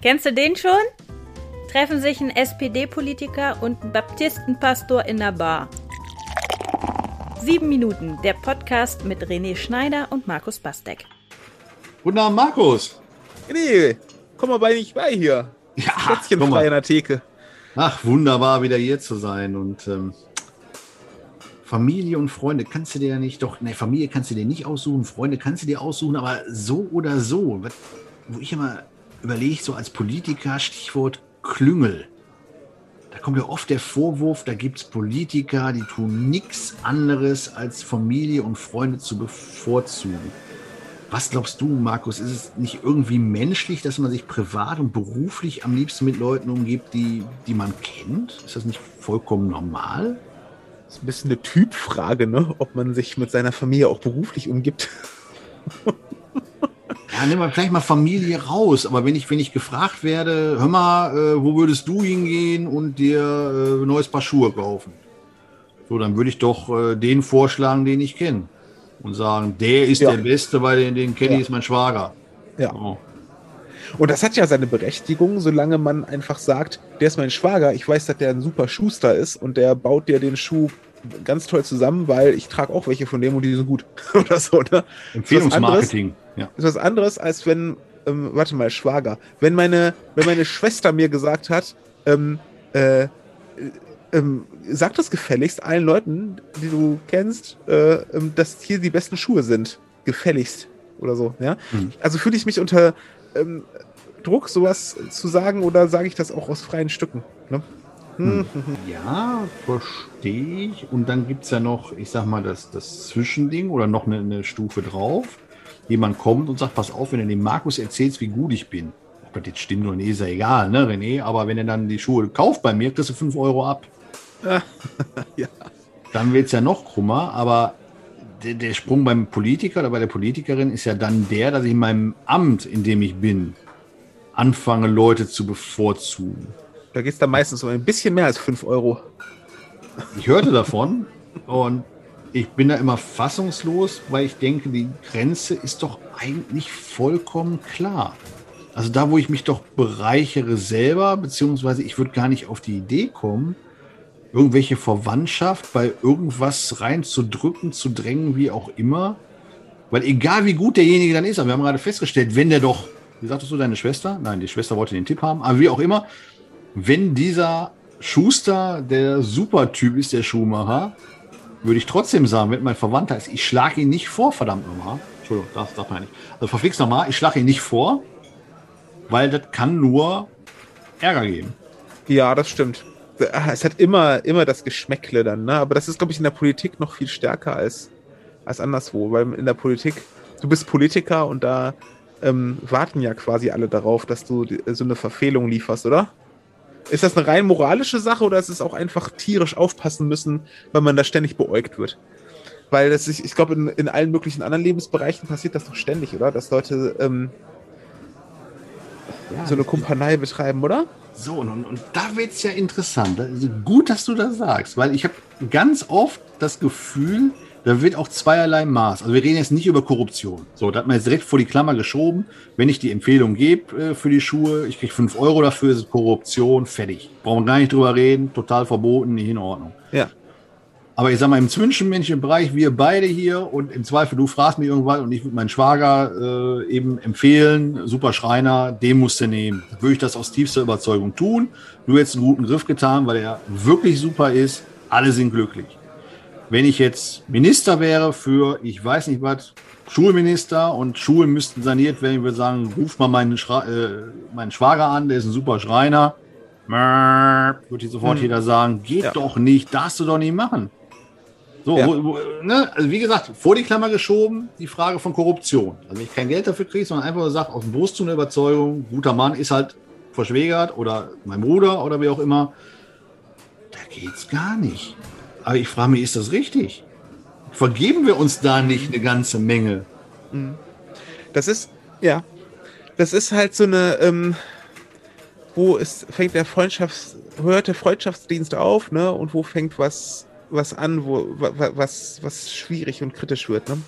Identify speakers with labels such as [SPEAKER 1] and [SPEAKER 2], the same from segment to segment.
[SPEAKER 1] Kennst du den schon? Treffen sich ein SPD-Politiker und ein Baptistenpastor in der Bar. Sieben Minuten, der Podcast mit René Schneider und Markus Bastek.
[SPEAKER 2] Guten Abend, Markus.
[SPEAKER 3] Nee, komm mal bei nicht bei hier.
[SPEAKER 2] Ja, mal.
[SPEAKER 3] frei in der Theke.
[SPEAKER 2] Ach, wunderbar, wieder hier zu sein. Und ähm, Familie und Freunde kannst du dir ja nicht, doch, ne, Familie kannst du dir nicht aussuchen, Freunde kannst du dir aussuchen, aber so oder so. Wo ich immer überlege, so als Politiker, Stichwort Klüngel. Da kommt ja oft der Vorwurf, da gibt es Politiker, die tun nichts anderes, als Familie und Freunde zu bevorzugen. Was glaubst du, Markus? Ist es nicht irgendwie menschlich, dass man sich privat und beruflich am liebsten mit Leuten umgibt, die, die man kennt? Ist das nicht vollkommen normal?
[SPEAKER 3] Das ist ein bisschen eine Typfrage, ne? Ob man sich mit seiner Familie auch beruflich umgibt.
[SPEAKER 2] Ja, nimm mal vielleicht mal Familie raus. Aber wenn ich, wenn ich gefragt werde, hör mal, äh, wo würdest du hingehen und dir äh, ein neues Paar Schuhe kaufen? So, dann würde ich doch äh, den vorschlagen, den ich kenne. Und sagen, der ist
[SPEAKER 3] Ja.
[SPEAKER 2] der Beste, weil den, den kenne ich,
[SPEAKER 3] Ja.
[SPEAKER 2] ist mein Schwager.
[SPEAKER 3] Ja.
[SPEAKER 2] Oh.
[SPEAKER 3] Und das hat ja seine Berechtigung, solange man einfach sagt, der ist mein Schwager, ich weiß, dass der ein super Schuster ist und der baut dir den Schuh ganz toll zusammen, weil ich trage auch welche von dem und die sind gut. Oder so, ne?
[SPEAKER 2] Empfehlungsmarketing. Ja.
[SPEAKER 3] ist was anderes, als wenn, ähm, warte mal, Schwager, wenn meine, wenn meine Schwester mir gesagt hat, ähm, äh, äh, ähm, sag das gefälligst allen Leuten, die du kennst, äh, ähm, dass hier die besten Schuhe sind. Gefälligst oder so, ja.
[SPEAKER 2] Mhm.
[SPEAKER 3] Also fühle ich mich unter ähm, Druck, sowas zu sagen, oder sage ich das auch aus freien Stücken? Ne?
[SPEAKER 2] Hm. Ja, verstehe ich. Und dann gibt es ja noch, ich sag mal, das, das Zwischending oder noch eine, eine Stufe drauf. Jemand kommt und sagt, pass auf, wenn du dem Markus erzählst, wie gut ich bin. Ob das jetzt stimmt oder nicht, ist ja egal, ne, René? Aber wenn er dann die Schuhe kauft bei mir, kriegst du 5 Euro ab.
[SPEAKER 3] Ja.
[SPEAKER 2] Dann wird es ja noch krummer, aber der, der Sprung beim Politiker oder bei der Politikerin ist ja dann der, dass ich in meinem Amt, in dem ich bin, anfange, Leute zu bevorzugen.
[SPEAKER 3] Da geht es dann meistens um ein bisschen mehr als 5 Euro.
[SPEAKER 2] Ich hörte davon und ich bin da immer fassungslos, weil ich denke, die Grenze ist doch eigentlich vollkommen klar. Also da, wo ich mich doch bereichere selber, beziehungsweise ich würde gar nicht auf die Idee kommen, irgendwelche Verwandtschaft bei irgendwas reinzudrücken, zu drängen, wie auch immer. Weil egal wie gut derjenige dann ist, aber wir haben gerade festgestellt, wenn der doch, wie sagtest du, deine Schwester? Nein, die Schwester wollte den Tipp haben, aber wie auch immer, wenn dieser Schuster der Supertyp ist, der Schuhmacher, würde ich trotzdem sagen, wenn mein Verwandter ist, ich schlage ihn nicht vor, verdammt nochmal. Entschuldigung, das darf man nicht. Also verflixt nochmal, ich schlage ihn nicht vor, weil das kann nur Ärger geben.
[SPEAKER 3] Ja, das stimmt. Es hat immer, immer das Geschmäckle dann, ne? Aber das ist, glaube ich, in der Politik noch viel stärker als, als anderswo, weil in der Politik, du bist Politiker und da ähm, warten ja quasi alle darauf, dass du so eine Verfehlung lieferst, oder? Ist das eine rein moralische Sache oder ist es auch einfach tierisch aufpassen müssen, weil man da ständig beäugt wird? Weil das ist, ich glaube, in, in allen möglichen anderen Lebensbereichen passiert das doch ständig, oder? Dass Leute ähm, so eine Kumpanei betreiben, oder?
[SPEAKER 2] So, und, und, und da wird es ja interessant. Also gut, dass du das sagst, weil ich habe ganz oft das Gefühl, da wird auch zweierlei Maß. Also wir reden jetzt nicht über Korruption. So, da hat man jetzt direkt vor die Klammer geschoben. Wenn ich die Empfehlung gebe äh, für die Schuhe, ich kriege 5 Euro dafür, ist es Korruption, fertig. Brauchen wir gar nicht drüber reden, total verboten, nicht in Ordnung.
[SPEAKER 3] Ja.
[SPEAKER 2] Aber ich sag mal, im zwischenmenschlichen Bereich, wir beide hier und im Zweifel, du fragst mich irgendwann und ich würde meinen Schwager äh, eben empfehlen, super Schreiner, den musst du nehmen. Würde ich das aus tiefster Überzeugung tun. Du hättest einen guten Griff getan, weil er wirklich super ist. Alle sind glücklich. Wenn ich jetzt Minister wäre für, ich weiß nicht was, Schulminister und Schulen müssten saniert werden, ich würde sagen, ruf mal meinen, Schra äh, meinen Schwager an, der ist ein super Schreiner. Würde ich sofort
[SPEAKER 3] Hm.
[SPEAKER 2] jeder sagen, geht
[SPEAKER 3] Ja.
[SPEAKER 2] doch nicht, darfst du doch nicht machen. So,
[SPEAKER 3] Ja.
[SPEAKER 2] wo, wo, ne? also wie gesagt, vor die Klammer geschoben, die Frage von Korruption. Also wenn ich kein Geld dafür kriege, sondern einfach nur sage, aus dem Brust zu einer Überzeugung, guter Mann ist halt verschwägert oder mein Bruder oder wie auch immer, da geht's gar nicht. Aber ich frage mich, ist das richtig? Vergeben wir uns da nicht eine ganze Menge?
[SPEAKER 3] Das ist, ja, das ist halt so eine, ähm, wo ist, fängt der Freundschafts, wo hört der Freundschaftsdienst auf, ne? Und wo fängt was, was an, wo, wa- wa- was, was schwierig und kritisch wird, ne?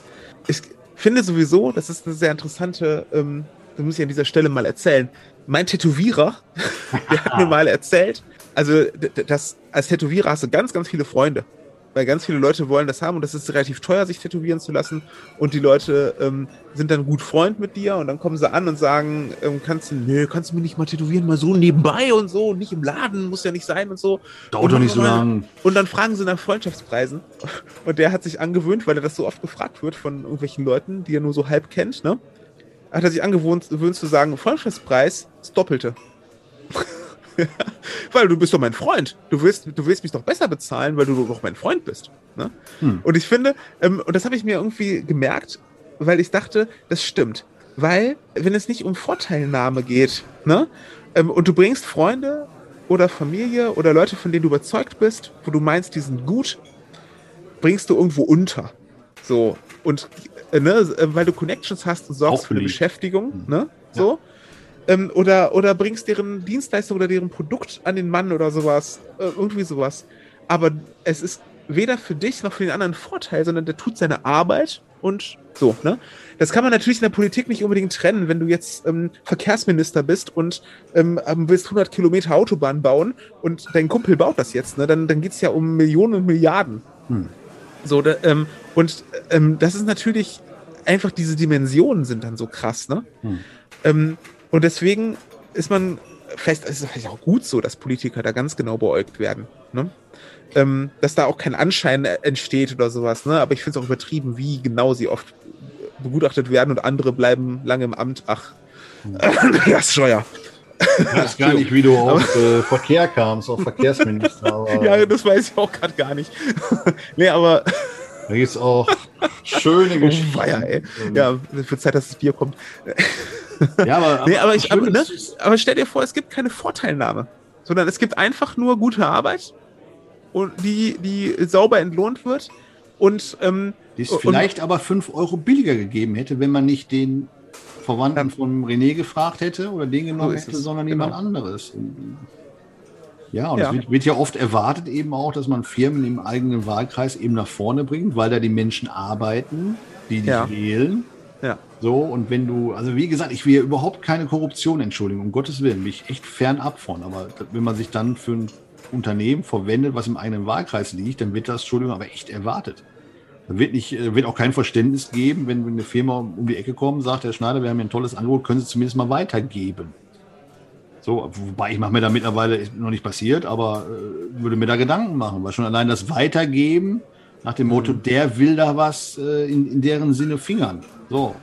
[SPEAKER 3] Ich finde sowieso, das ist eine sehr interessante ähm, das muss ich an dieser Stelle mal erzählen. Mein Tätowierer, der hat mir mal erzählt, also das, als Tätowierer hast du ganz, ganz viele Freunde weil ganz viele Leute wollen das haben und das ist relativ teuer, sich tätowieren zu lassen. Und die Leute ähm, sind dann gut Freund mit dir und dann kommen sie an und sagen, ähm, kannst du, nö, kannst du mir nicht mal tätowieren, mal so nebenbei und so, nicht im Laden, muss ja nicht sein und so.
[SPEAKER 2] Dauert doch nicht so lang.
[SPEAKER 3] Und dann fragen sie nach Freundschaftspreisen. Und der hat sich angewöhnt, weil er das so oft gefragt wird von irgendwelchen Leuten, die er nur so halb kennt, ne? Hat er sich angewöhnt zu sagen, Freundschaftspreis ist Doppelte. weil du bist doch mein Freund. Du willst, du willst mich doch besser bezahlen, weil du doch mein Freund bist. Ne? Hm. Und ich finde, ähm, und das habe ich mir irgendwie gemerkt, weil ich dachte, das stimmt. Weil, wenn es nicht um Vorteilnahme geht, ne? Ähm, und du bringst Freunde oder Familie oder Leute, von denen du überzeugt bist, wo du meinst, die sind gut, bringst du irgendwo unter. So. Und, äh, ne, äh, weil du Connections hast und sorgst für eine Beschäftigung, hm. ne? So. Ja ähm, oder, oder bringst deren Dienstleistung oder deren Produkt an den Mann oder sowas. Äh, irgendwie sowas. Aber es ist weder für dich noch für den anderen Vorteil, sondern der tut seine Arbeit und so, ne? Das kann man natürlich in der Politik nicht unbedingt trennen, wenn du jetzt ähm, Verkehrsminister bist und ähm, ähm willst 100 Kilometer Autobahn bauen und dein Kumpel baut das jetzt, ne? Dann, dann geht es ja um Millionen und Milliarden. Hm. So, da, ähm, und ähm, das ist natürlich einfach diese Dimensionen sind dann so krass, ne? Hm. Und deswegen ist man, vielleicht ist es vielleicht auch gut so, dass Politiker da ganz genau beäugt werden. Ne? Ähm, dass da auch kein Anschein entsteht oder sowas. Ne? Aber ich finde es auch übertrieben, wie genau sie oft begutachtet werden und andere bleiben lange im Amt. Ach, ja, ist Scheuer.
[SPEAKER 2] Ich weiß gar nicht, wie du auf äh, Verkehr kamst, auf Verkehrsminister.
[SPEAKER 3] ja, das weiß ich auch gerade gar nicht. nee, aber.
[SPEAKER 2] Da gibt es auch schöne Geschichten.
[SPEAKER 3] Oh, ja, ey. ja, für Zeit, dass das Bier kommt.
[SPEAKER 2] Ja, aber,
[SPEAKER 3] nee, aber, ich, aber, ne? aber stell dir vor, es gibt keine Vorteilnahme, sondern es gibt einfach nur gute Arbeit und die, die sauber entlohnt wird und ähm,
[SPEAKER 2] die es vielleicht aber 5 Euro billiger gegeben hätte, wenn man nicht den Verwandten von René gefragt hätte oder den genommen so hätte, sondern genau. jemand anderes. Ja, und ja. es wird, wird, ja oft erwartet eben auch, dass man Firmen im eigenen Wahlkreis eben nach vorne bringt, weil da die Menschen arbeiten, die dich ja. wählen. Ja. So, und wenn du, also wie gesagt, ich will ja überhaupt keine Korruption entschuldigen, um Gottes Willen, bin ich echt fernab von. Aber wenn man sich dann für ein Unternehmen verwendet, was im eigenen Wahlkreis liegt, dann wird das, Entschuldigung, aber echt erwartet. Da wird, nicht, äh, wird auch kein Verständnis geben, wenn eine Firma um die Ecke kommt sagt, Herr Schneider, wir haben hier ein tolles Angebot, können Sie zumindest mal weitergeben. So, wobei ich mache mir da mittlerweile, noch nicht passiert, aber äh, würde mir da Gedanken machen, weil schon allein das Weitergeben nach dem Motto, mhm. der will da was äh, in, in deren Sinne fingern. So,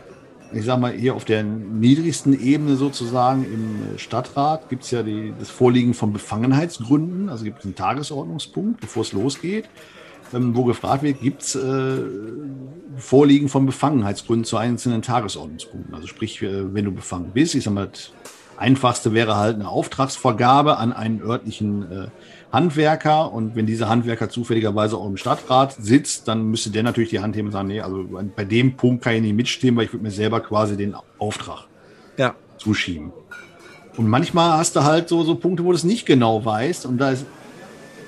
[SPEAKER 2] ich sag mal, hier auf der niedrigsten Ebene sozusagen im Stadtrat gibt es ja die, das Vorliegen von Befangenheitsgründen. Also gibt es einen Tagesordnungspunkt, bevor es losgeht, ähm, wo gefragt wird, gibt es äh, Vorliegen von Befangenheitsgründen zu einzelnen Tagesordnungspunkten. Also sprich, äh, wenn du befangen bist, ich sag mal, einfachste wäre halt eine Auftragsvergabe an einen örtlichen äh, Handwerker und wenn dieser Handwerker zufälligerweise auch im Stadtrat sitzt, dann müsste der natürlich die Hand heben und sagen, nee, also bei dem Punkt kann ich nicht mitstimmen, weil ich würde mir selber quasi den Auftrag ja. zuschieben. Und manchmal hast du halt so, so Punkte, wo du es nicht genau weißt und da ist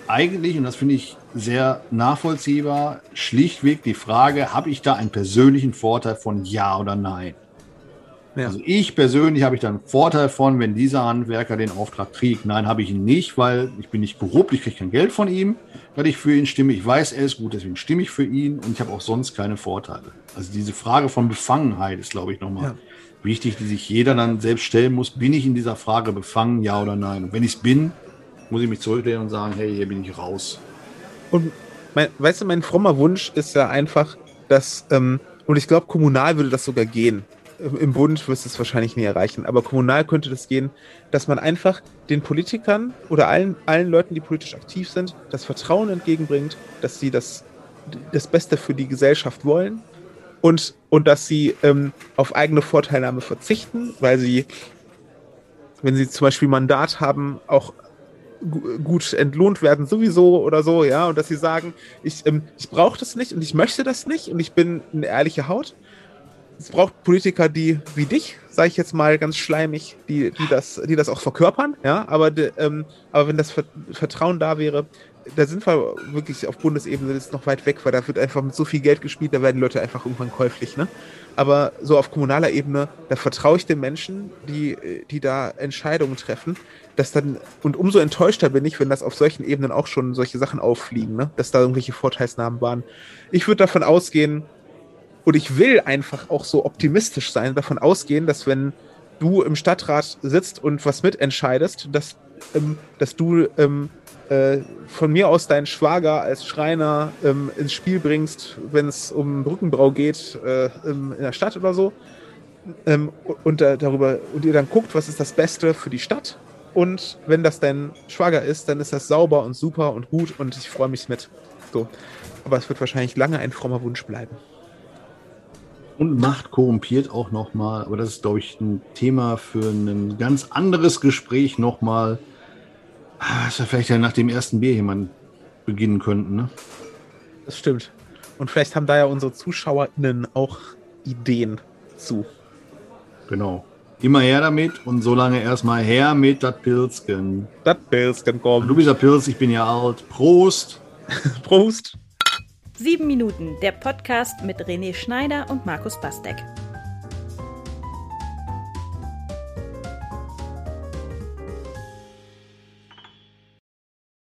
[SPEAKER 2] eigentlich, und das finde ich sehr nachvollziehbar, schlichtweg die Frage, habe ich da einen persönlichen Vorteil von Ja oder Nein? Ja. Also ich persönlich habe ich dann einen Vorteil von, wenn dieser Handwerker den Auftrag kriegt. Nein, habe ich ihn nicht, weil ich bin nicht korrupt, ich kriege kein Geld von ihm, weil ich für ihn stimme. Ich weiß, er ist gut, deswegen stimme ich für ihn und ich habe auch sonst keine Vorteile. Also diese Frage von Befangenheit ist, glaube ich, nochmal ja. wichtig, die sich jeder dann selbst stellen muss. Bin ich in dieser Frage befangen, ja oder nein? Und wenn ich es bin, muss ich mich zurücklehnen und sagen, hey, hier bin ich raus.
[SPEAKER 3] Und mein, weißt du, mein frommer Wunsch ist ja einfach, dass, ähm, und ich glaube, kommunal würde das sogar gehen, im Bund wirst du es wahrscheinlich nie erreichen, aber kommunal könnte das gehen, dass man einfach den Politikern oder allen, allen Leuten, die politisch aktiv sind, das Vertrauen entgegenbringt, dass sie das, das Beste für die Gesellschaft wollen und, und dass sie ähm, auf eigene Vorteilnahme verzichten, weil sie, wenn sie zum Beispiel Mandat haben, auch gut entlohnt werden sowieso oder so, ja, und dass sie sagen, ich, ähm, ich brauche das nicht und ich möchte das nicht und ich bin eine ehrliche Haut es braucht Politiker, die wie dich, sage ich jetzt mal ganz schleimig, die, die, das, die das auch verkörpern, ja, aber, ähm, aber wenn das Vertrauen da wäre, da sind wir wirklich auf Bundesebene, ist noch weit weg, weil da wird einfach mit so viel Geld gespielt, da werden Leute einfach irgendwann käuflich, ne? Aber so auf kommunaler Ebene, da vertraue ich den Menschen, die, die da Entscheidungen treffen, dass dann, und umso enttäuschter bin ich, wenn das auf solchen Ebenen auch schon solche Sachen auffliegen, ne? Dass da irgendwelche Vorteilsnahmen waren. Ich würde davon ausgehen, und ich will einfach auch so optimistisch sein, davon ausgehen, dass wenn du im Stadtrat sitzt und was mitentscheidest, dass, ähm, dass du ähm, äh, von mir aus deinen Schwager als Schreiner ähm, ins Spiel bringst, wenn es um Brückenbau geht äh, in der Stadt oder so. Ähm, und äh, darüber und ihr dann guckt, was ist das Beste für die Stadt. Und wenn das dein Schwager ist, dann ist das sauber und super und gut und ich freue mich mit. So. Aber es wird wahrscheinlich lange ein frommer Wunsch bleiben.
[SPEAKER 2] Und Macht korrumpiert auch nochmal, aber das ist, glaube ich, ein Thema für ein ganz anderes Gespräch nochmal. Was wir vielleicht ja nach dem ersten Bier jemand beginnen könnten, ne?
[SPEAKER 3] Das stimmt. Und vielleicht haben da ja unsere ZuschauerInnen auch Ideen zu.
[SPEAKER 2] Genau. Immer her damit und solange erstmal her mit dat Pilzken.
[SPEAKER 3] Dat Pilzken kommt.
[SPEAKER 2] Du bist der Pilz, ich bin ja alt. Prost!
[SPEAKER 3] Prost!
[SPEAKER 1] Sieben Minuten, der Podcast mit René Schneider und Markus Bastek.